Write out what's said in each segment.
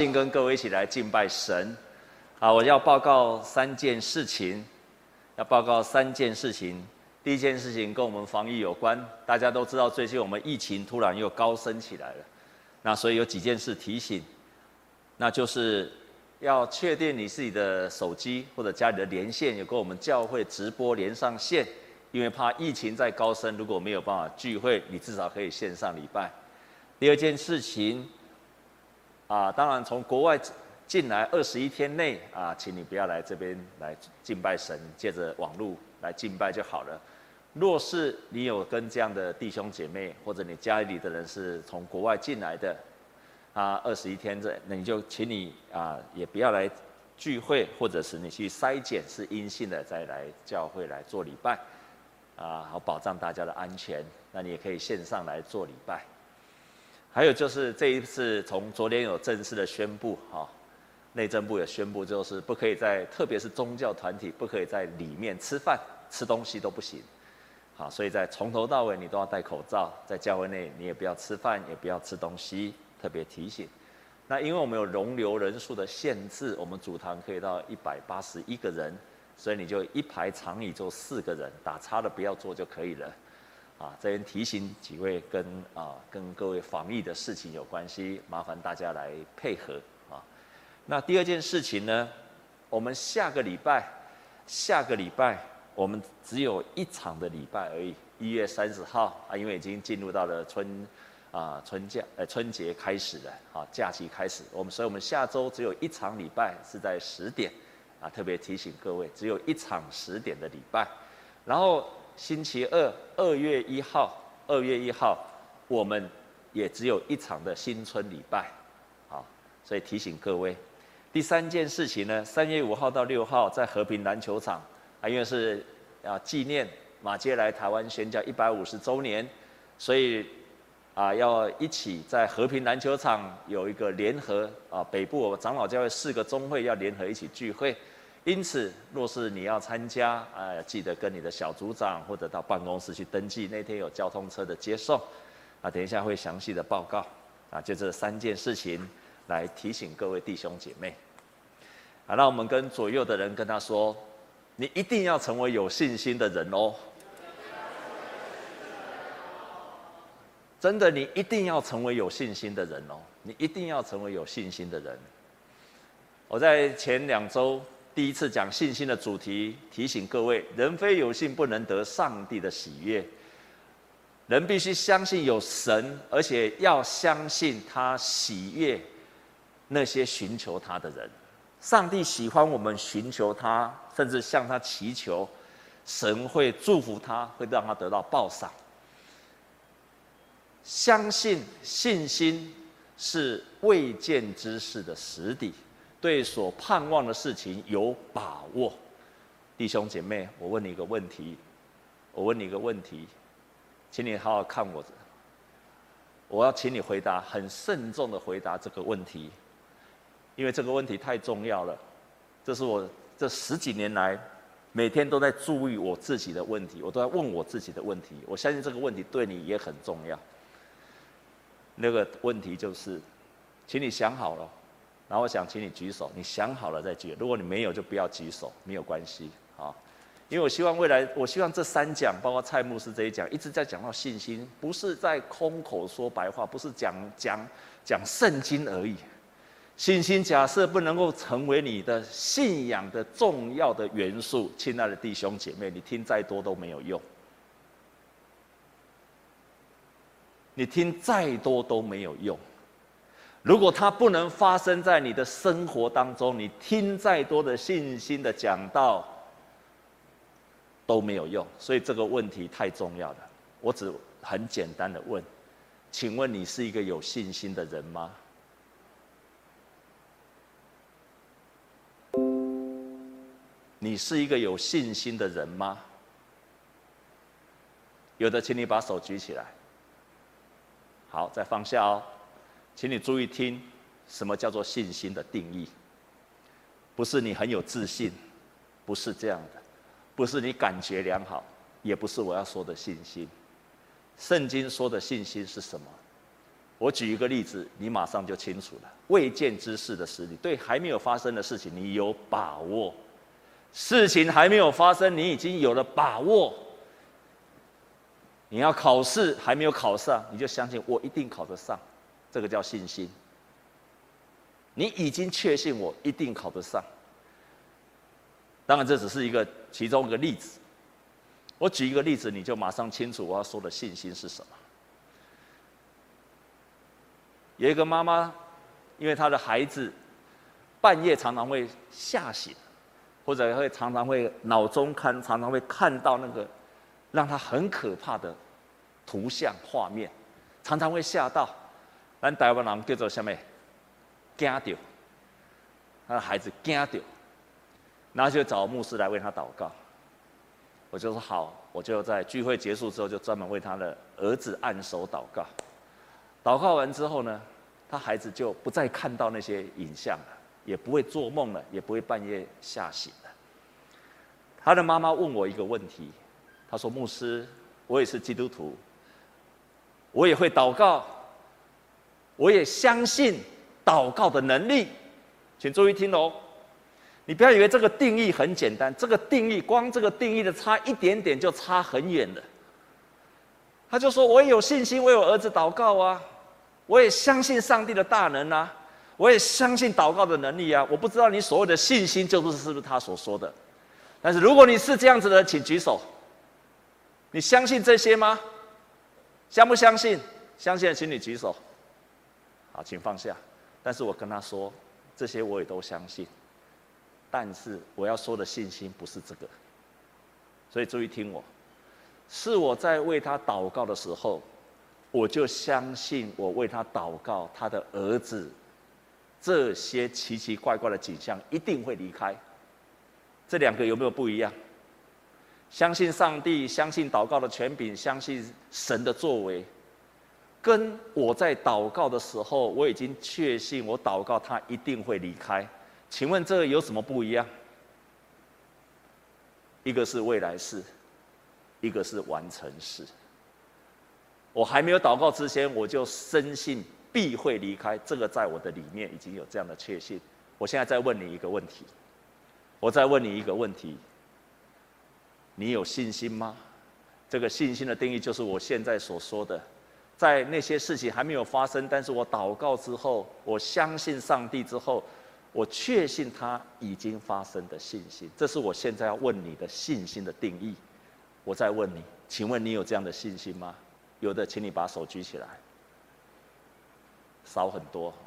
先跟各位一起来敬拜神，啊，我要报告三件事情，要报告三件事情。第一件事情跟我们防疫有关，大家都知道最近我们疫情突然又高升起来了，那所以有几件事提醒，那就是要确定你自己的手机或者家里的连线有跟我们教会直播连上线，因为怕疫情再高升，如果没有办法聚会，你至少可以线上礼拜。第二件事情。啊，当然从国外进来二十一天内啊，请你不要来这边来敬拜神，借着网络来敬拜就好了。若是你有跟这样的弟兄姐妹，或者你家里的人是从国外进来的，啊，二十一天这，那你就请你啊，也不要来聚会，或者是你去筛检是阴性的，再来教会来做礼拜，啊，好保障大家的安全。那你也可以线上来做礼拜。还有就是这一次，从昨天有正式的宣布，哈，内政部也宣布，就是不可以在，特别是宗教团体，不可以在里面吃饭、吃东西都不行，好，所以在从头到尾你都要戴口罩，在教会内你也不要吃饭，也不要吃东西，特别提醒。那因为我们有容留人数的限制，我们主堂可以到一百八十一个人，所以你就一排长椅坐四个人，打叉的不要坐就可以了。啊，这边提醒几位跟啊跟各位防疫的事情有关系，麻烦大家来配合啊。那第二件事情呢，我们下个礼拜，下个礼拜我们只有一场的礼拜而已，一月三十号啊，因为已经进入到了春啊春假呃春节开始了啊，假期开始，我们所以我们下周只有一场礼拜是在十点啊，特别提醒各位，只有一场十点的礼拜，然后。星期二，二月一号，二月一号，我们也只有一场的新春礼拜，好，所以提醒各位。第三件事情呢，三月五号到六号在和平篮球场，啊，因为是啊纪念马偕来台湾宣教一百五十周年，所以啊要一起在和平篮球场有一个联合啊北部长老教会四个宗会要联合一起聚会。因此，若是你要参加，啊，记得跟你的小组长或者到办公室去登记。那天有交通车的接送，啊，等一下会详细的报告，啊，就这三件事情来提醒各位弟兄姐妹。好，那我们跟左右的人跟他说，你一定要成为有信心的人哦。真的，你一定要成为有信心的人哦，你一定要成为有信心的人。我在前两周。第一次讲信心的主题，提醒各位：人非有信不能得上帝的喜悦。人必须相信有神，而且要相信他喜悦那些寻求他的人。上帝喜欢我们寻求他，甚至向他祈求，神会祝福他，会让他得到报赏。相信信心是未见之事的实底。对所盼望的事情有把握，弟兄姐妹，我问你一个问题，我问你一个问题，请你好好看我，我要请你回答，很慎重的回答这个问题，因为这个问题太重要了，这是我这十几年来每天都在注意我自己的问题，我都在问我自己的问题，我相信这个问题对你也很重要。那个问题就是，请你想好了。然后我想请你举手，你想好了再举。如果你没有，就不要举手，没有关系啊。因为我希望未来，我希望这三讲，包括蔡牧师这一讲，一直在讲到信心，不是在空口说白话，不是讲讲讲圣经而已。信心假设不能够成为你的信仰的重要的元素，亲爱的弟兄姐妹，你听再多都没有用。你听再多都没有用。如果它不能发生在你的生活当中，你听再多的信心的讲道都没有用。所以这个问题太重要了。我只很简单的问，请问你是一个有信心的人吗？你是一个有信心的人吗？有的，请你把手举起来。好，再放下哦。请你注意听，什么叫做信心的定义？不是你很有自信，不是这样的，不是你感觉良好，也不是我要说的信心。圣经说的信心是什么？我举一个例子，你马上就清楚了。未见之事的实力，对还没有发生的事情，你有把握；事情还没有发生，你已经有了把握。你要考试还没有考上，你就相信我一定考得上，这个叫信心。你已经确信我一定考得上。当然，这只是一个其中一个例子。我举一个例子，你就马上清楚我要说的信心是什么。有一个妈妈，因为她的孩子半夜常常会吓醒，或者会常常会脑中看，常常会看到那个。让她很可怕的图像画面，常常会吓到。咱台湾人叫做什么？惊到，他的孩子惊到，然后就找牧师来为他祷告。我就说好，我就在聚会结束之后，就专门为他的儿子按手祷告。祷告完之后呢，他孩子就不再看到那些影像了，也不会做梦了，也不会半夜吓醒了。他的妈妈问我一个问题。他说：“牧师，我也是基督徒，我也会祷告，我也相信祷告的能力。请注意听哦，你不要以为这个定义很简单，这个定义光这个定义的差一点点就差很远了。他就说：我也有信心为，我儿子祷告啊，我也相信上帝的大能啊，我也相信祷告的能力啊。我不知道你所谓的信心就是是不是他所说的，但是如果你是这样子的，请举手。”你相信这些吗？相不相信？相信请你举手。请放下。但是我跟他说，这些我也都相信。但是我要说的信心不是这个。所以注意听我，是我在为他祷告的时候，我就相信我为他祷告，他的儿子这些奇奇怪怪的景象一定会离开。这两个有没有不一样？相信上帝，相信祷告的权柄，相信神的作为，跟我在祷告的时候，我已经确信我祷告他一定会离开。请问这个有什么不一样？一个是未来式，一个是完成式。我还没有祷告之前，我就深信必会离开。这个在我的里面已经有这样的确信。我现在再问你一个问题，我再问你一个问题。你有信心吗？这个信心的定义就是我现在所说的，在那些事情还没有发生，但是我祷告之后，我相信上帝之后，我确信它已经发生的信心。这是我现在要问你的信心的定义。我再问你，请问你有这样的信心吗？有的，请你把手举起来。少很多哈。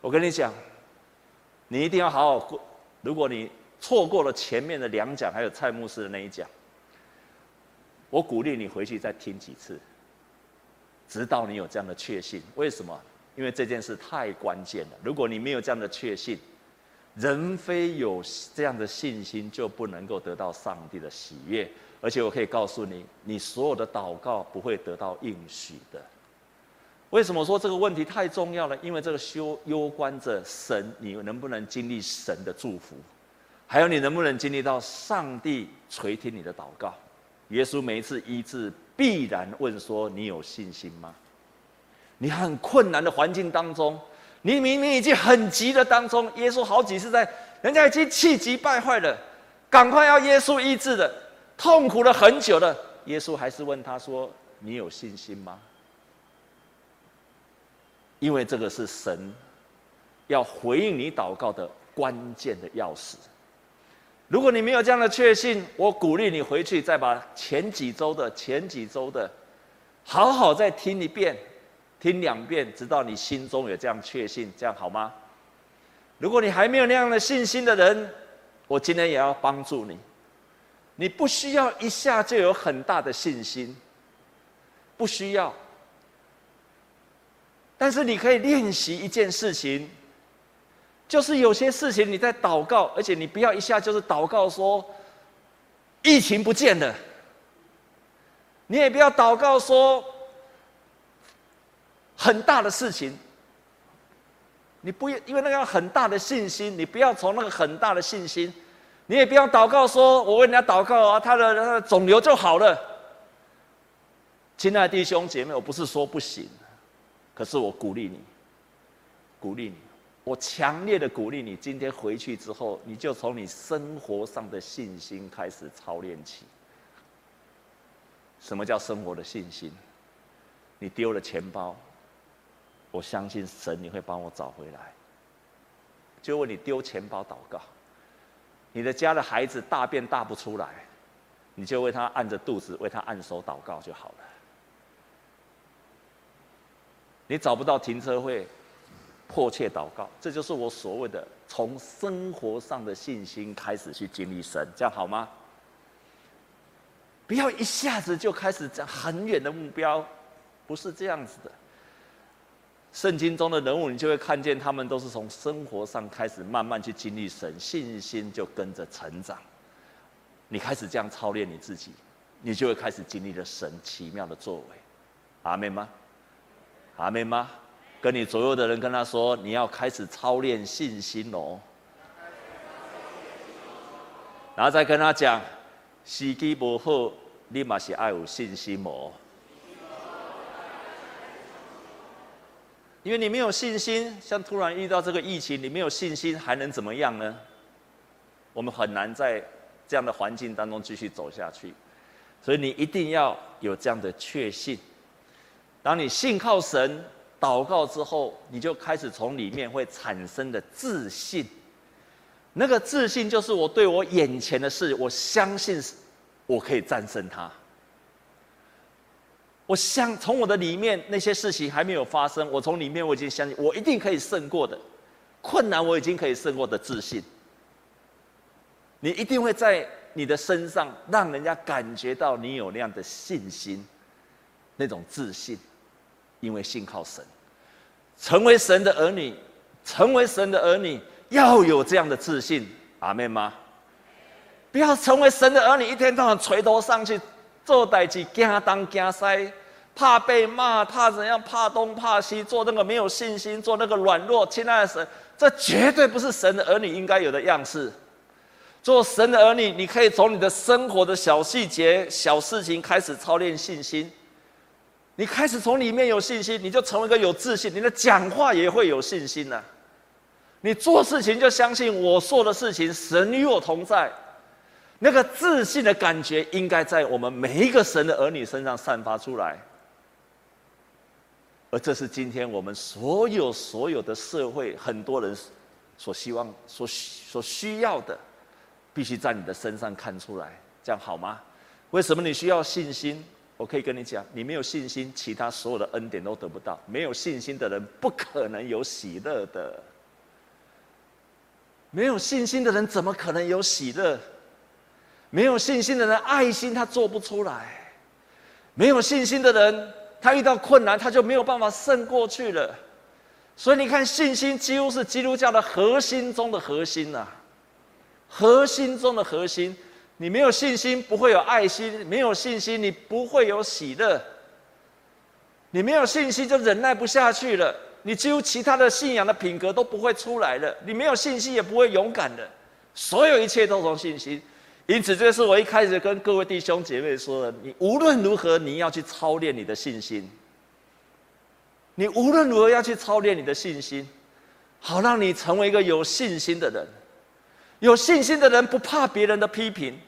我跟你讲，你一定要好好过。如果你错过了前面的两讲，还有蔡牧师的那一讲，我鼓励你回去再听几次，直到你有这样的确信。为什么？因为这件事太关键了。如果你没有这样的确信，人非有这样的信心，就不能够得到上帝的喜悦。而且我可以告诉你，你所有的祷告不会得到应许的。为什么说这个问题太重要了？因为这个修攸关着神，你能不能经历神的祝福？还有你能不能经历到上帝垂听你的祷告？耶稣每一次医治，必然问说：“你有信心吗？”你很困难的环境当中，你明明已经很急的当中，耶稣好几次在，人家已经气急败坏了，赶快要耶稣医治的，痛苦了很久了，耶稣还是问他说：“你有信心吗？”因为这个是神要回应你祷告的关键的钥匙。如果你没有这样的确信，我鼓励你回去再把前几周的、前几周的，好好再听一遍，听两遍，直到你心中有这样确信，这样好吗？如果你还没有那样的信心的人，我今天也要帮助你。你不需要一下就有很大的信心，不需要。但是你可以练习一件事情。就是有些事情你在祷告，而且你不要一下就是祷告说疫情不见了，你也不要祷告说很大的事情，你不要因为那个很大的信心，你不要从那个很大的信心，你也不要祷告说我为人家祷告啊，他的他的肿瘤就好了。亲爱的弟兄姐妹，我不是说不行。可是我鼓励你，鼓励你，我强烈的鼓励你，今天回去之后，你就从你生活上的信心开始操练起。什么叫生活的信心？你丢了钱包，我相信神你会帮我找回来。就问你丢钱包祷告，你的家的孩子大便大不出来，你就为他按着肚子，为他按手祷告就好了。你找不到停车位，迫切祷告，这就是我所谓的从生活上的信心开始去经历神，这样好吗？不要一下子就开始这样很远的目标，不是这样子的。圣经中的人物，你就会看见他们都是从生活上开始慢慢去经历神，信心就跟着成长。你开始这样操练你自己，你就会开始经历了神奇妙的作为。阿门吗？阿门吗？跟你左右的人跟他说，你要开始操练信心哦。然后再跟他讲，时机不好，你嘛是爱有信心哦。因为你没有信心，像突然遇到这个疫情，你没有信心还能怎么样呢？我们很难在这样的环境当中继续走下去，所以你一定要有这样的确信。当你信靠神、祷告之后，你就开始从里面会产生的自信。那个自信就是我对我眼前的事，我相信我可以战胜它。我相从我的里面那些事情还没有发生，我从里面我已经相信我一定可以胜过的困难，我已经可以胜过的自信。你一定会在你的身上让人家感觉到你有那样的信心，那种自信。因为信靠神，成为神的儿女，成为神的儿女要有这样的自信，阿门吗？不要成为神的儿女，一天到晚垂头丧气，做代志惊东惊西，怕被骂，怕怎样，怕东怕西，做那个没有信心，做那个软弱。亲爱的神，这绝对不是神的儿女应该有的样式。做神的儿女，你可以从你的生活的小细节、小事情开始操练信心。你开始从里面有信心，你就成为一个有自信，你的讲话也会有信心了。你做事情就相信我做的事情，神与我同在，那个自信的感觉应该在我们每一个神的儿女身上散发出来。而这是今天我们所有所有的社会很多人所希望、所所需要的，必须在你的身上看出来，这样好吗？为什么你需要信心？我可以跟你讲，你没有信心，其他所有的恩典都得不到。没有信心的人不可能有喜乐的。没有信心的人怎么可能有喜乐？没有信心的人，爱心他做不出来。没有信心的人，他遇到困难他就没有办法胜过去了。所以你看，信心几乎是基督教的核心中的核心呐、核心中的核心。你没有信心，不会有爱心；没有信心，你不会有喜乐。你没有信心，就忍耐不下去了。你几乎其他的信仰的品格都不会出来了。你没有信心，也不会勇敢的。所有一切都从信心。因此，这是我一开始跟各位弟兄姐妹说的：你无论如何，你要去操练你的信心。你无论如何要去操练你的信心，好让你成为一个有信心的人。有信心的人不怕别人的批评。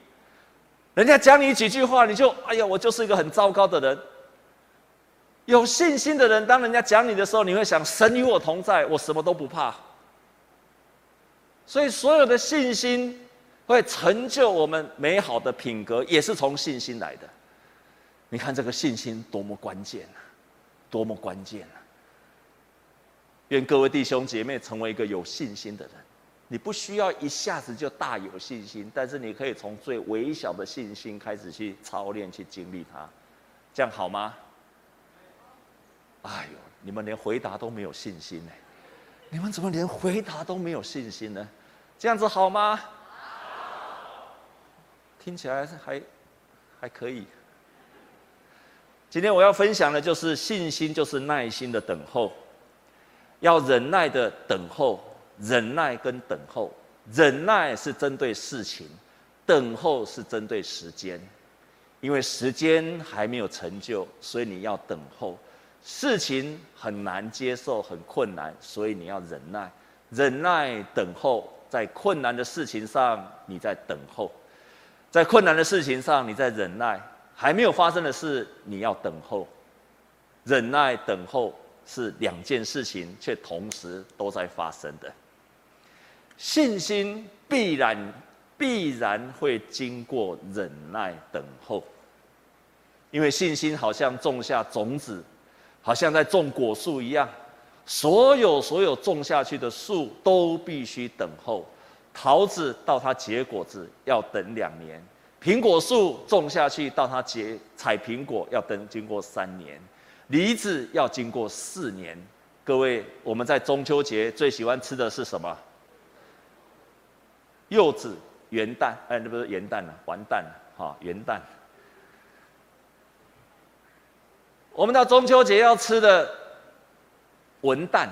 人家讲你几句话，你就哎呀，我就是一个很糟糕的人。有信心的人，当人家讲你的时候，你会想：神与我同在，我什么都不怕。所以，所有的信心会成就我们美好的品格，也是从信心来的。你看这个信心多么关键啊！多么关键啊！愿各位弟兄姐妹成为一个有信心的人。你不需要一下子就大有信心，但是你可以从最微小的信心开始去操练、去经历它，这样好吗？哎呦，你们连回答都没有信心呢？你们怎么连回答都没有信心呢？这样子好吗？听起来还还可以。今天我要分享的就是信心，就是耐心的等候，要忍耐的等候。忍耐跟等候，忍耐是针对事情，等候是针对时间，因为时间还没有成就，所以你要等候。事情很难接受，很困难，所以你要忍耐，忍耐等候，在困难的事情上你在等候，在困难的事情上你在忍耐，还没有发生的事你要等候，忍耐等候是两件事情，却同时都在发生的。信心必然必然会经过忍耐等候，因为信心好像种下种子。好像在种果树一样，所有所有种下去的树都必须等候。桃子到它结果子要等两年，苹果树种下去到它结采苹果要等经过三年，梨子要经过四年。各位，我们在中秋节最喜欢吃的是什么？柚子、元旦，哎，那不是元旦了，完蛋了，哈，元旦。我们到中秋节要吃的文旦、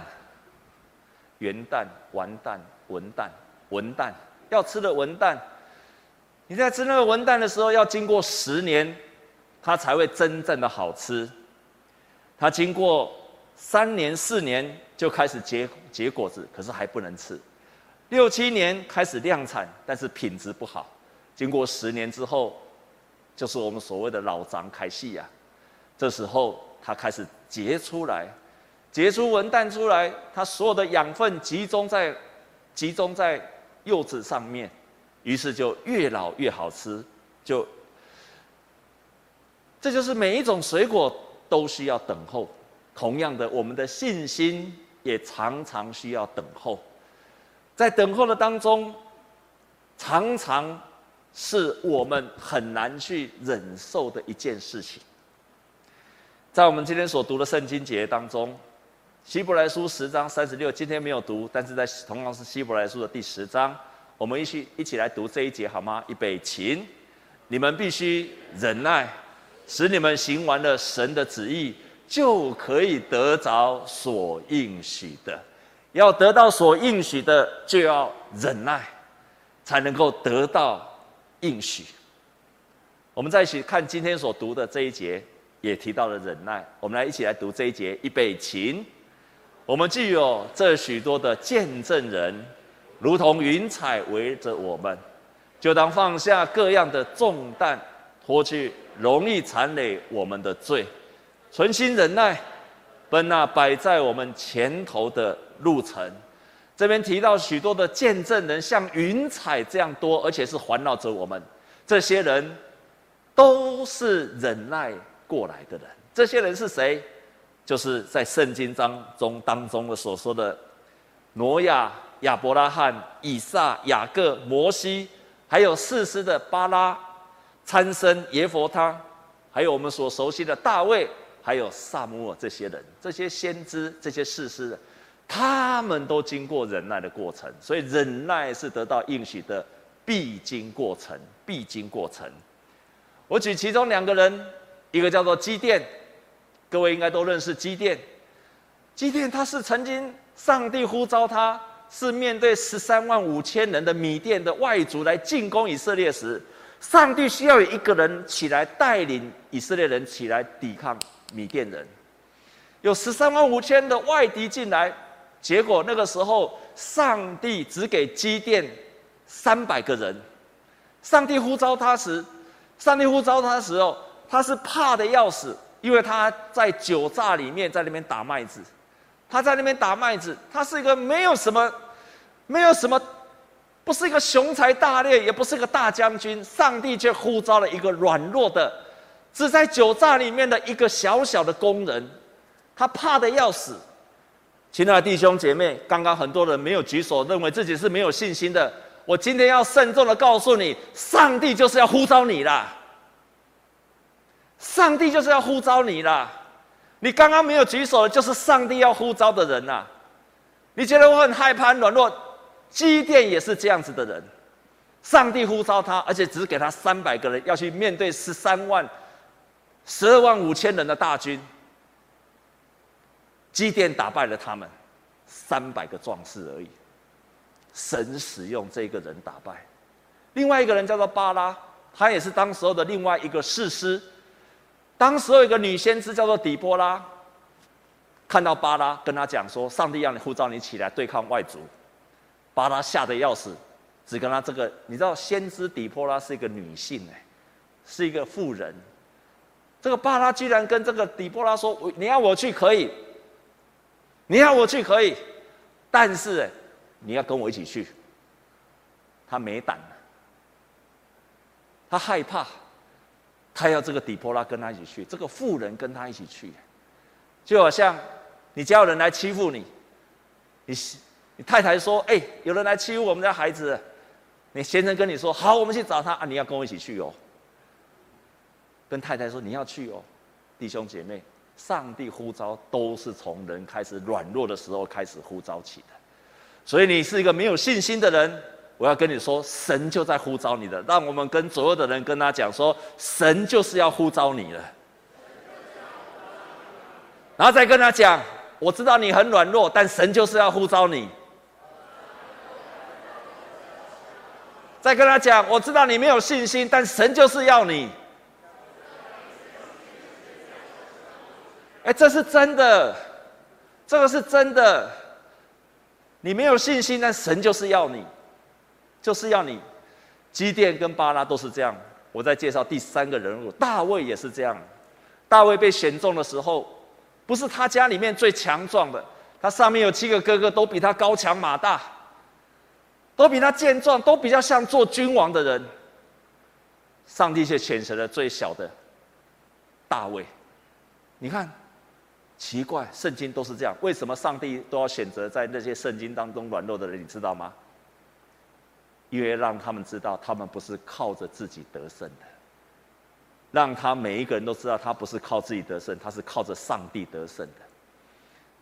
元旦、完蛋、文旦、文旦，要吃的文旦，你在吃那个文旦的时候，要经过十年，它才会真正的好吃。它经过三年、四年就开始结结果子，可是还不能吃。六七年开始量产，但是品质不好。经过十年之后，就是我们所谓的老张开戏呀。这时候，它开始结出来，结出文旦出来，它所有的养分集中在集中在柚子上面，于是就越老越好吃。就这就是每一种水果都需要等候。同样的，我们的信心也常常需要等候。在等候的当中，常常是我们很难去忍受的一件事情。在我们今天所读的圣经节当中，《希伯来书》十章三十六，今天没有读，但是在同样是《希伯来书》的第十章，我们一起一起来读这一节好吗？预备，请你们必须忍耐，使你们行完了神的旨意，就可以得着所应许的。要得到所应许的，就要忍耐，才能够得到应许。我们再一起看今天所读的这一节。也提到了忍耐，我们来一起来读这一节，预备，请。我们既有这许多的见证人，如同云彩围着我们，就当放下各样的重担，脱去容易缠累我们的罪，存心忍耐，奔那摆在我们前头的路程。这边提到许多的见证人，像云彩这样多，而且是环绕着我们。这些人都是忍耐过来的人，这些人是谁？就是在圣经当中当中的所说的挪亚、亚伯拉罕、以撒、雅各、摩西，还有士师的巴拉、参孙、耶弗他，还有我们所熟悉的大卫，还有撒母耳这些人，这些先知、这些士师，他们都经过忍耐的过程，所以忍耐是得到应许的必经过程，必经过程。我举其中两个人。一个叫做基甸，各位应该都认识基甸。基甸他是曾经上帝呼召他，是面对十三万五千人的米甸的外族来进攻以色列时，上帝需要有一个人起来带领以色列人起来抵抗米甸人。有十三万五千的外敌进来，结果那个时候上帝只给基甸三百个人。上帝呼召他时，上帝呼召他的时候。他是怕的要死，因为他在酒榨里面，在那边打麦子，他在那边打麦子，他是一个没有什么，没有什么，不是一个雄才大略，也不是一个大将军，上帝却呼召了一个软弱的，只在酒榨里面的一个小小的工人，他怕得要死。亲爱的弟兄姐妹，刚刚很多人没有举手，认为自己是没有信心的，我今天要慎重的告诉你，上帝就是要呼召你啦。上帝就是要呼召你啦！你刚刚没有举手的，就是上帝要呼召的人呐。你觉得我很害怕、软弱？基甸也是这样子的人。上帝呼召他，而且只给他三百个人，要去面对十三万、十二万五千人的大军。基甸打败了他们，三百个壮士而已。神使用这个人打败。另外一个人叫做巴拉，他也是当时候的另外一个士师。当时有一个女先知叫做底波拉，看到巴拉跟他讲说：“上帝让你呼召你起来对抗外族。”巴拉吓得要死，只跟他这个。你知道，先知底波拉是一个女性哎，是一个妇人。这个巴拉居然跟这个底波拉说：“你要我去可以，你要我去可以，但是你要跟我一起去。”他没胆，他害怕，他要这个底波拉跟他一起去，这个妇人跟他一起去，就好像你家有人来欺负你，你。你太太说：“哎、有人来欺负我们家孩子。”你先生跟你说：“好，我们去找他啊！你要跟我一起去哦。”跟太太说：“你要去哦。”弟兄姐妹，上帝呼召都是从人开始软弱的时候开始呼召起的。所以你是一个没有信心的人，我要跟你说，神就在呼召你的。让我们跟左右的人跟他讲说：“神就是要呼召你了。”然后再跟他讲：“我知道你很软弱，但神就是要呼召你。”再跟他讲，我知道你没有信心，但神就是要你。哎，这是真的，这个是真的。你没有信心，但神就是要你，就是要你。基甸跟巴拉都是这样。我再介绍第三个人物，大卫也是这样。大卫被选中的时候，不是他家里面最强壮的，他上面有七个哥哥，都比他高强马大。都比他健壮，都比较像做君王的人。上帝却选择了最小的大卫。你看，奇怪，圣经都是这样，为什么上帝都要选择在那些圣经当中软弱的人？你知道吗？因为让他们知道，他们不是靠着自己得胜的。让他每一个人都知道，他不是靠自己得胜，他是靠着上帝得胜的。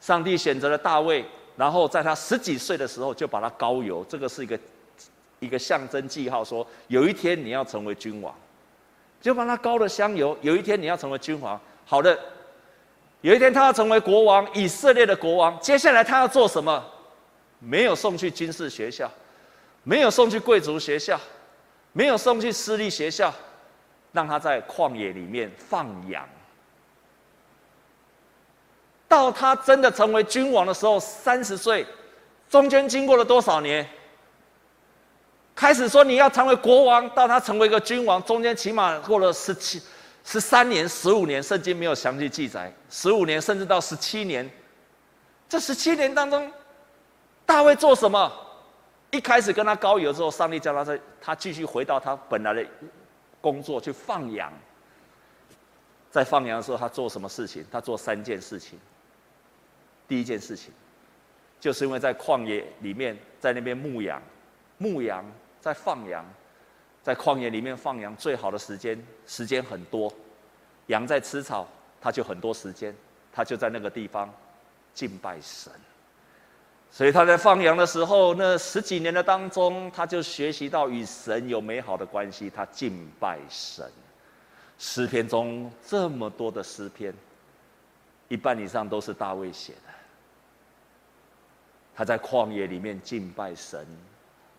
上帝选择了大卫。然后在他十几岁的时候，就把他膏油，这个是一个一个象征记号，说有一天你要成为君王，就把他膏了香油。有一天你要成为君王，好的，有一天他要成为国王，以色列的国王。接下来他要做什么？没有送去军事学校，没有送去贵族学校，没有送去私立学校，让他在旷野里面放羊。到他真的成为君王的时候，三十岁，中间经过了多少年？开始说你要成为国王，到他成为一个君王，中间起码过了十七、十三年、十五年，圣经没有详细记载，十五年甚至到十七年。这十七年当中，大卫做什么？一开始跟他膏油之后，上帝叫他在，他继续回到他本来的工作去放羊。在放羊的时候，他做什么事情？他做三件事情。第一件事情，就是因为在旷野里面，在那边牧羊、牧羊，在放羊，在旷野里面放羊，最好的时间，时间很多，羊在吃草，他就很多时间，他就在那个地方敬拜神。所以他在放羊的时候，那十几年的当中，他就学习到与神有美好的关系，他敬拜神。诗篇中这么多的诗篇，一半以上都是大卫写的。他在旷野里面敬拜神，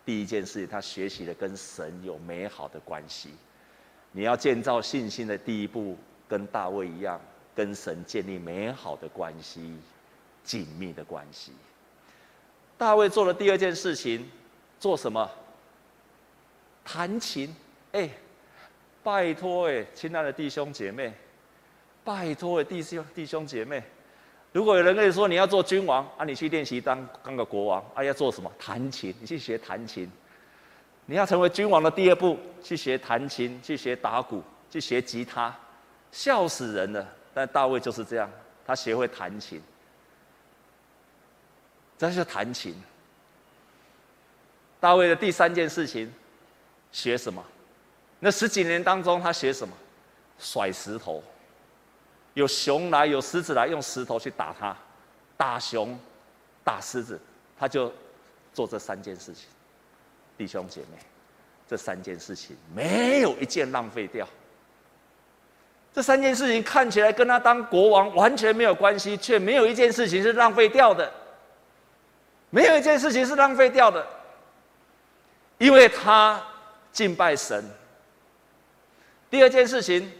第一件事，他学习了跟神有美好的关系。你要建造信心的第一步，跟大卫一样，跟神建立美好的关系，紧密的关系。大卫做了第二件事情，做什么？弹琴。哎，拜托哎，亲爱的弟兄姐妹，拜托哎，弟兄弟兄姐妹。如果有人跟你说你要做君王啊，你去练习当当个国王啊，要做什么？弹琴，你去学弹琴。你要成为君王的第二步，去学弹琴，去学打鼓，去学吉他，笑死人了。但大卫就是这样，他学会弹琴。这是弹琴。大卫的第三件事情，学什么？那十几年当中，他学什么？甩石头。有熊来，有狮子来，用石头去打他，打熊，打狮子，他就做这三件事情。弟兄姐妹，这三件事情没有一件浪费掉。这三件事情看起来跟他当国王完全没有关系，却没有一件事情是浪费掉的。没有一件事情是浪费掉的，因为他敬拜神。第二件事情。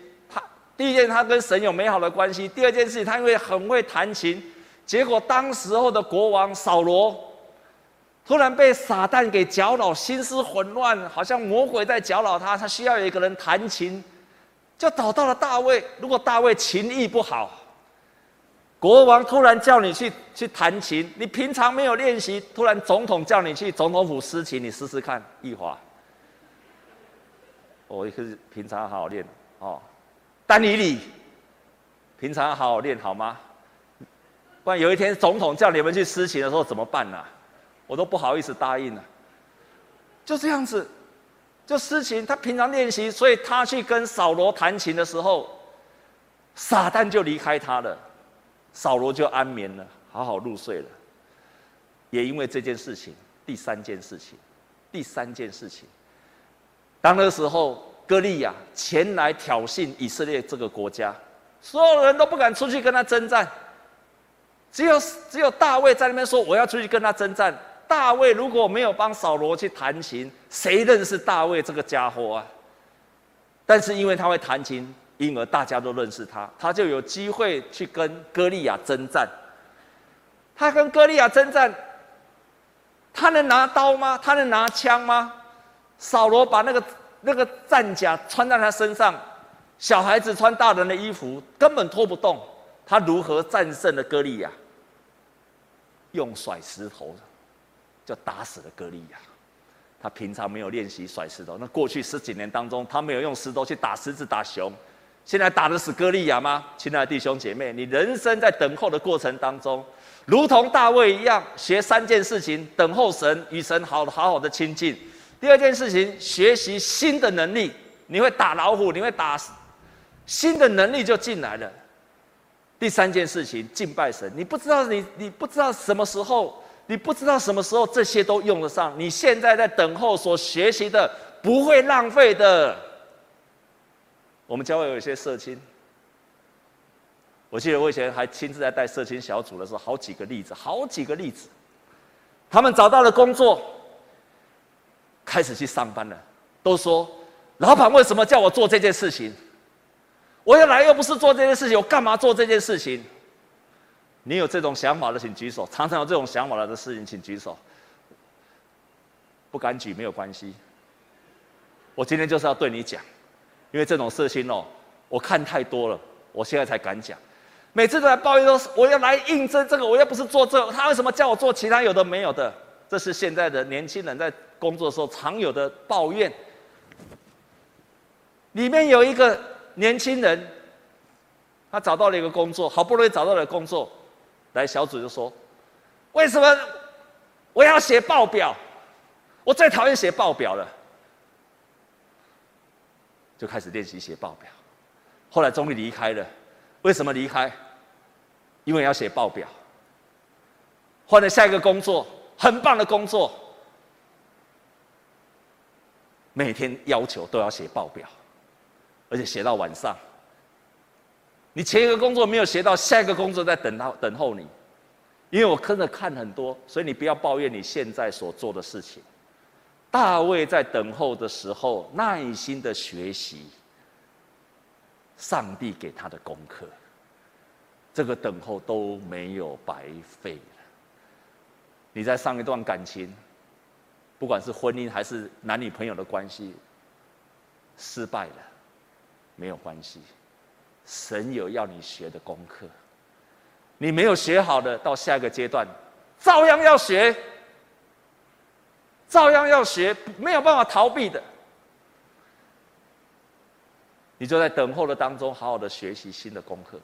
第一件，他跟神有美好的关系；第二件事，他因为很会弹琴，结果当时候的国王扫罗，突然被撒旦给搅扰，心思混乱，好像魔鬼在搅扰他，他需要有一个人弹琴，就找到了大卫。如果大卫琴艺不好，国王突然叫你去去弹琴，你平常没有练习，突然总统叫你去总统府司琴，你试试看，易华。我也是平常好好练哦，丹尼你平常要好好练好吗？不然有一天总统叫你们去司琴的时候怎么办呢、我都不好意思答应了。就这样子，就司琴，他平常练习，所以他去跟扫罗弹琴的时候，撒旦就离开他了。扫罗就安眠了，好好入睡了。也因为这件事情，第三件事情，第三件事情，当那时候歌利亚前来挑衅以色列这个国家，所有人都不敢出去跟他征战，只有只有大卫在那边说：“我要出去跟他征战。”大卫如果没有帮扫罗去弹琴，谁认识大卫这个家伙啊？但是因为他会弹琴。因而大家都认识他，他就有机会去跟歌利亚征战。他跟歌利亚征战，他能拿刀吗？他能拿枪吗？扫罗把那个那个战甲穿在他身上，小孩子穿大人的衣服，根本拖不动。他如何战胜了歌利亚？用甩石头，就打死了歌利亚。他平常没有练习甩石头，那过去十几年当中，他没有用石头去打狮子、打熊。现在打的是歌利亚吗？亲爱的弟兄姐妹，你人生在等候的过程当中，如同大卫一样，学三件事情：等候神，与神好好好的亲近。第二件事情，学习新的能力，你会打老虎，你会打，新的能力就进来了。第三件事情，敬拜神。你不知道你你不知道什么时候，你不知道什么时候这些都用得上。你现在在等候所学习的，不会浪费的。我们教会有一些社青，我记得我以前还亲自在带社青小组的时候，好几个例子，好几个例子。他们找到了工作，开始去上班了，都说：“老板为什么叫我做这件事情？我要来又不是做这件事情，我干嘛做这件事情？”你有这种想法的，请举手。常常有这种想法的事情，请举手。不敢举没有关系，我今天就是要对你讲。因为这种事情哦，我看太多了，我现在才敢讲。每次都来抱怨说，我要来应征这个，我又不是做这个，他为什么叫我做其他有的没有的？这是现在的年轻人在工作的时候常有的抱怨。里面有一个年轻人，他找到了一个工作，好不容易找到了工作，来小组就说：“为什么我要写报表？我最讨厌写报表了。”就开始练习写报表，后来终于离开了。为什么离开？因为要写报表。换了下一个工作，很棒的工作，每天要求都要写报表，而且写到晚上。你前一个工作没有写到，下一个工作在等他等候你。因为我跟着看很多，所以你不要抱怨你现在所做的事情。大卫在等候的时候，耐心的学习上帝给他的功课，这个等候都没有白费了。你在上一段感情，不管是婚姻还是男女朋友的关系，失败了，没有关系，神有要你学的功课，你没有学好的，到下一个阶段，照样要学。照样要学，没有办法逃避的。你就在等候的当中，好好的学习新的功课。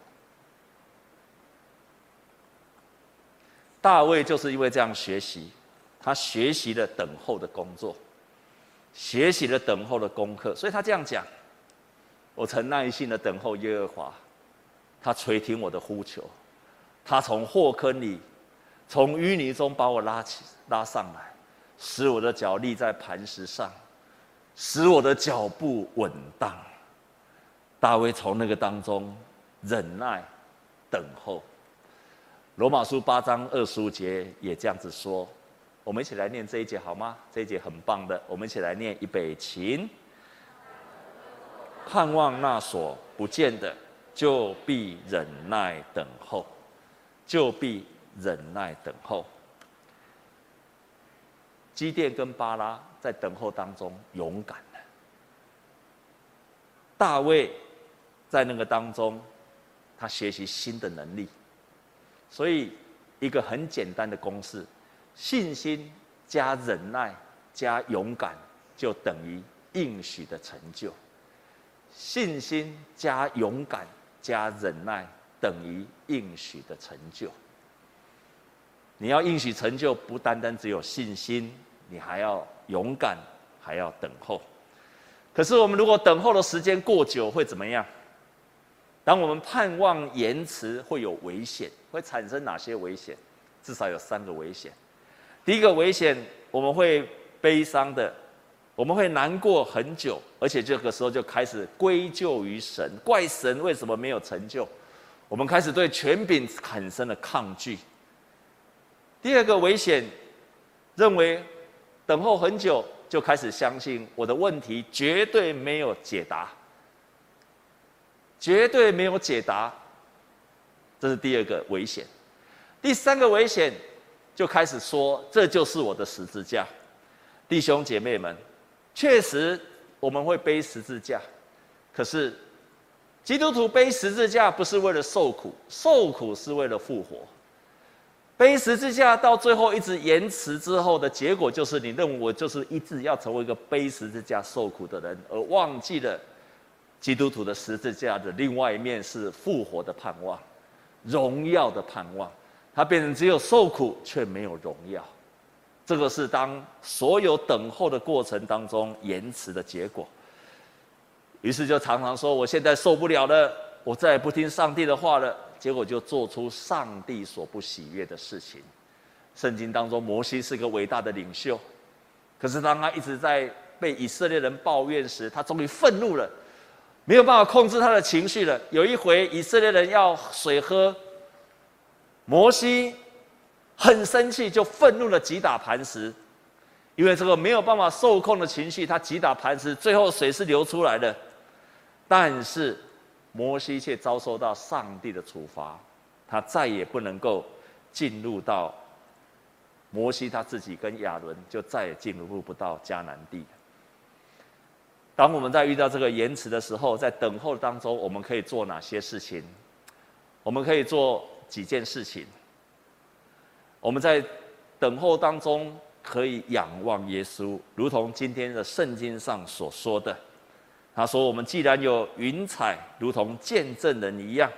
大卫就是因为这样学习，他学习了等候的工作，学习了等候的功课，所以他这样讲：“我曾耐心的等候耶和华，他垂听我的呼求，他从祸坑里，从淤泥中把我拉起拉上来。”使我的脚立在磐石上，使我的脚步稳当。大卫从那个当中忍耐等候。罗马书八章二十五节也这样子说。我们一起来念这一节好吗？这一节很棒的，我们一起来念预备起。盼望那所不见的，就必忍耐等候，就必忍耐等候。基甸跟巴拉在等候当中勇敢了，大卫在那个当中，他学习新的能力。所以，一个很简单的公式：信心加忍耐加勇敢，就等于应许的成就。信心加勇敢加忍耐，等于应许的成就。你要应许成就，不单单只有信心，你还要勇敢，还要等候。可是我们如果等候的时间过久，会怎么样？当我们盼望延迟，会有危险，会产生哪些危险？至少有三个危险。第一个危险，我们会悲伤的，我们会难过很久，而且这个时候就开始归咎于神，怪神为什么没有成就。我们开始对权柄产生了抗拒。第二个危险，认为等候很久就开始相信我的问题绝对没有解答，绝对没有解答，这是第二个危险。第三个危险，就开始说这就是我的十字架。弟兄姐妹们，确实我们会背十字架，可是基督徒背十字架不是为了受苦，受苦是为了复活。背十字架到最后一直延迟之后的结果，就是你认为我就是一直要成为一个背十字架受苦的人，而忘记了基督徒的十字架的另外一面是复活的盼望、荣耀的盼望。他变成只有受苦却没有荣耀，这个是当所有等候的过程当中延迟的结果。于是就常常说：“我现在受不了了，我再也不听上帝的话了。”结果就做出上帝所不喜悦的事情。圣经当中，摩西是个伟大的领袖，可是当他一直在被以色列人抱怨时，他终于愤怒了，没有办法控制他的情绪了。有一回，以色列人要水喝，摩西很生气，就愤怒的击打磐石，因为这个没有办法受控的情绪，他击打磐石，最后水是流出来的，但是。摩西却遭受到上帝的处罚，他再也不能够进入到摩西他自己跟亚伦就再也进入不到迦南地。当我们在遇到这个延迟的时候，在等候当中，我们可以做哪些事情？我们可以做几件事情。我们在等候当中可以仰望耶稣，如同今天的圣经上所说的。他说：“我们既然有云彩，如同见证人一样，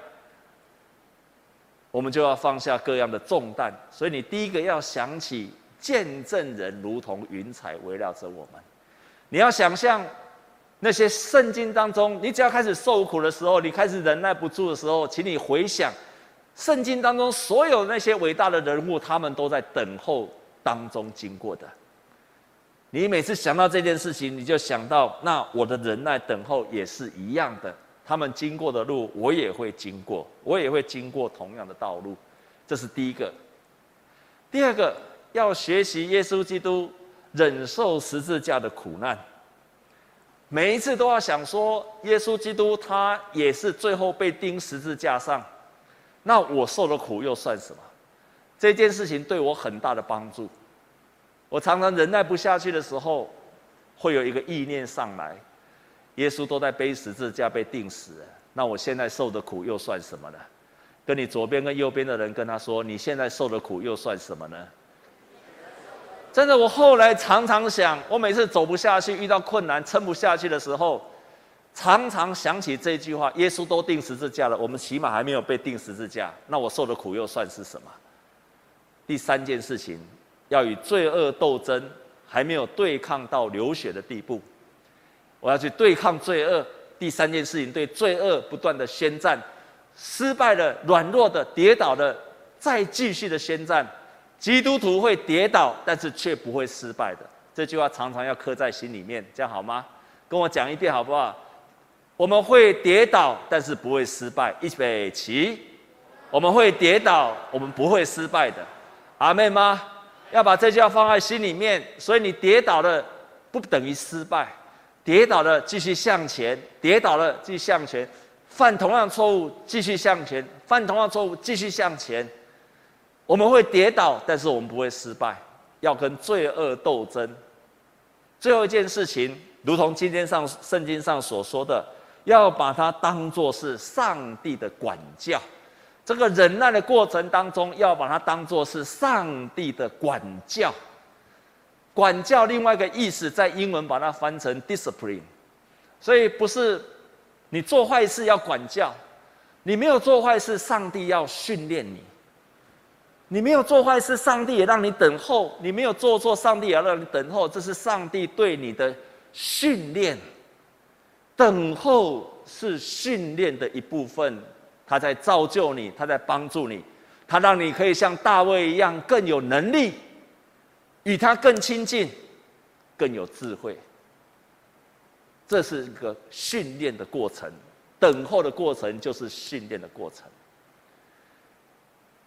我们就要放下各样的重担。所以你第一个要想起见证人如同云彩围绕着我们。你要想象那些圣经当中，你只要开始受苦的时候，你开始忍耐不住的时候，请你回想圣经当中所有那些伟大的人物，他们都在等候当中经过的。”你每次想到这件事情，你就想到，那我的忍耐等候也是一样的。他们经过的路，我也会经过，我也会经过同样的道路。这是第一个。第二个，要学习耶稣基督忍受十字架的苦难。每一次都要想说，耶稣基督他也是最后被钉十字架上，那我受的苦又算什么？这件事情对我很大的帮助。我常常忍耐不下去的时候，会有一个意念上来：耶稣都在背十字架被钉死了，那我现在受的苦又算什么呢？跟你左边跟右边的人跟他说：你现在受的苦又算什么呢？真的，我后来常常想，我每次走不下去、遇到困难、撑不下去的时候，常常想起这句话：耶稣都钉十字架了，我们起码还没有被钉十字架，那我受的苦又算是什么？第三件事情。要与罪恶斗争，还没有对抗到流血的地步。我要去对抗罪恶。第三件事情，对罪恶不断的宣战，失败的、软弱的、跌倒的，再继续的宣战。基督徒会跌倒，但是却不会失败的。这句话常常要刻在心里面，这样好吗？跟我讲一遍好不好？我们会跌倒，但是不会失败。预备起，我们会跌倒，我们不会失败的。阿妹吗？要把这句话放在心里面，所以你跌倒了不等于失败，跌倒了继续向前，跌倒了继续向前，犯同样错误继续向前，犯同样错误继续向前。我们会跌倒，但是我们不会失败。要跟罪恶斗争。最后一件事情，如同今天上圣经上所说的，要把它当作是上帝的管教。这个忍耐的过程当中，要把它当作是上帝的管教。管教另外一个意思，在英文把它翻成 discipline，所以不是你做坏事要管教，你没有做坏事，上帝要训练你。你没有做坏事，上帝也让你等候；你没有做错，上帝也让你等候。这是上帝对你的训练。等候是训练的一部分，他在造就你，他在帮助你，他让你可以像大卫一样更有能力，与他更亲近，更有智慧。这是一个训练的过程，等候的过程就是训练的过程。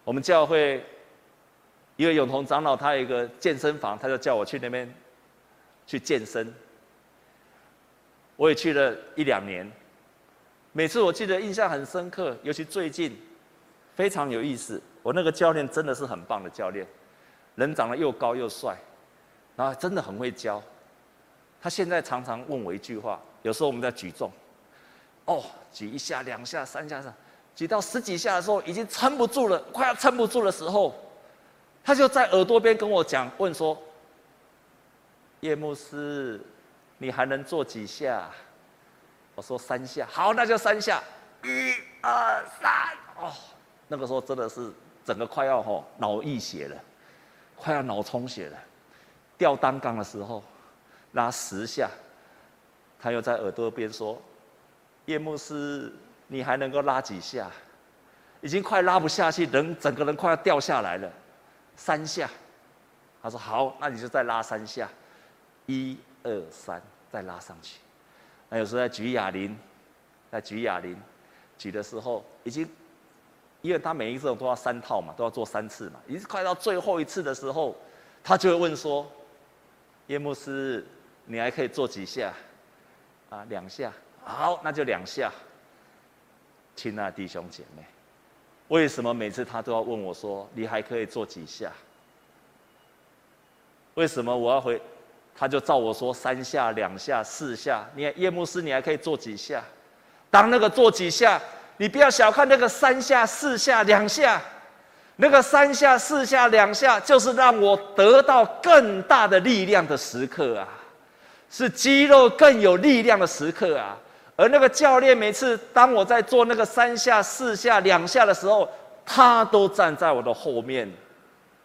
我们教会一个永同长老，他有一个健身房，他就叫我去那边去健身。我也去了一两年，每次我记得印象很深刻，尤其最近非常有意思。我那个教练真的是很棒的教练，人长得又高又帅，然后真的很会教。他现在常常问我一句话，有时候我们在举重，哦，举一下、两下、三下、三。举到十几下的时候，已经撑不住了，快要撑不住的时候，他就在耳朵边跟我讲，问说：“叶牧师，你还能做几下？”我说：“三下。”好，那就三下。一二三，哦，那个时候真的是整个快要吼脑溢血了，快要脑充血了。吊单杠的时候，拉十下，他又在耳朵边说：“叶牧师。”你还能够拉几下？已经快拉不下去，人整个人快要掉下来了。三下，他说好，那你就再拉三下，一二三，再拉上去。那有时候在举哑铃，在举哑铃，举的时候已经，因为他每一次都要三套嘛，都要做三次嘛，已经快到最后一次的时候，他就会问说：“叶牧师，你还可以做几下？”啊，两下，好，那就两下。亲爱的弟兄姐妹，为什么每次他都要问我说：“你还可以做几下？”为什么我要回？他就照我说三下、两下、四下。你看叶牧师，你还可以做几下？当那个做几下，你不要小看那个三下、四下、两下，那个三下、四下、两下，就是让我得到更大的力量的时刻啊，是肌肉更有力量的时刻啊。而那个教练每次当我在做那个三下、四下、两下的时候，他都站在我的后面，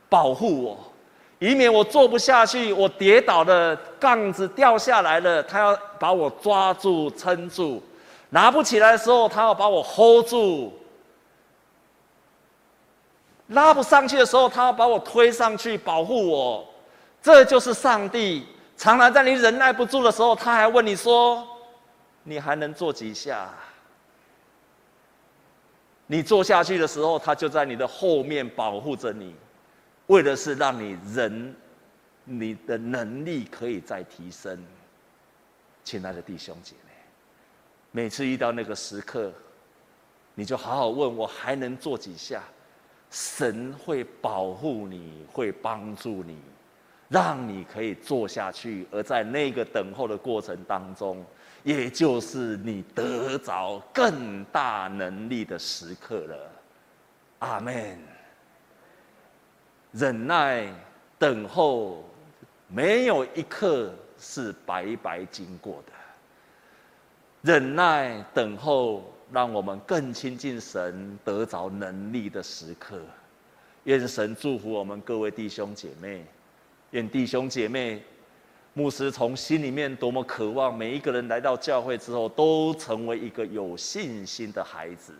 保护我，以免我做不下去，我跌倒了，杠子掉下来了，他要把我抓住、撑住；拿不起来的时候，他要把我 hold 住；拉不上去的时候，他要把我推上去，保护我。这就是上帝，常常在你忍耐不住的时候，他还问你说。你还能做几下？你做下去的时候，他就在你的后面保护着你，为的是让你人，你的能力可以再提升。亲爱的弟兄姐妹，每次遇到那个时刻，你就好好问我还能做几下？神会保护你，会帮助你，让你可以做下去。而在那个等候的过程当中，也就是你得着更大能力的时刻了，阿门。忍耐等候，没有一刻是白白经过的。忍耐等候，让我们更亲近神，得着能力的时刻。愿神祝福我们各位弟兄姐妹，愿弟兄姐妹。牧师从心里面多么渴望，每一个人来到教会之后，都成为一个有信心的孩子，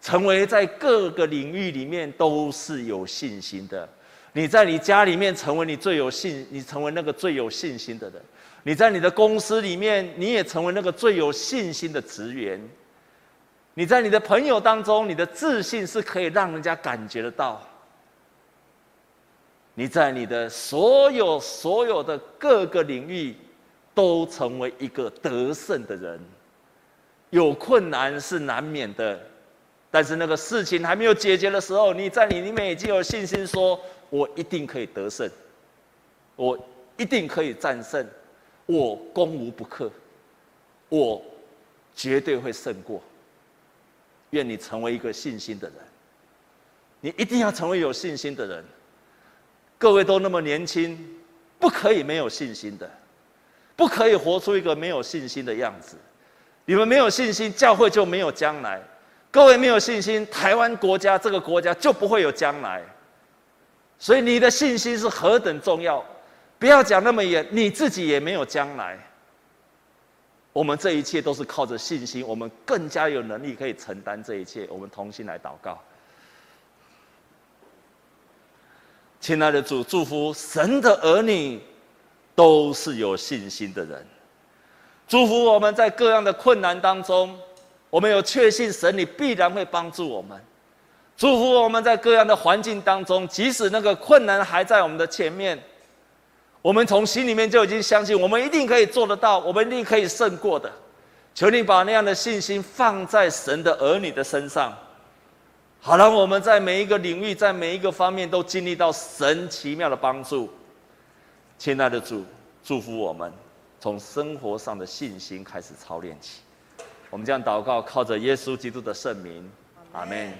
成为在各个领域里面都是有信心的。你在你家里面成为你最有信，你成为那个最有信心的人；你在你的公司里面，你也成为那个最有信心的职员；你在你的朋友当中，你的自信是可以让人家感觉得到。你在你的所有所有的各个领域，都成为一个得胜的人。有困难是难免的，但是那个事情还没有解决的时候，你在你里面已经有信心说，说我一定可以得胜，我一定可以战胜，我攻无不克，我绝对会胜过。愿你成为一个信心的人，你一定要成为有信心的人。各位都那么年轻，不可以没有信心的，不可以活出一个没有信心的样子。你们没有信心，教会就没有将来。各位没有信心，台湾国家这个国家就不会有将来。所以你的信心是何等重要！不要讲那么远，你自己也没有将来。我们这一切都是靠着信心，我们更加有能力可以承担这一切。我们同心来祷告。亲爱的主，祝福神的儿女都是有信心的人，祝福我们在各样的困难当中。我们有确信，神你必然会帮助我们，祝福我们在各样的环境当中，即使那个困难还在我们的前面，我们从心里面就已经相信，我们一定可以做得到，我们一定可以胜过的。求你把那样的信心放在神的儿女的身上，好让我们在每一个领域，在每一个方面都经历到神奇妙的帮助。亲爱的主，祝福我们从生活上的信心开始操练起。我们这样祷告，靠着耶稣基督的圣名，阿门。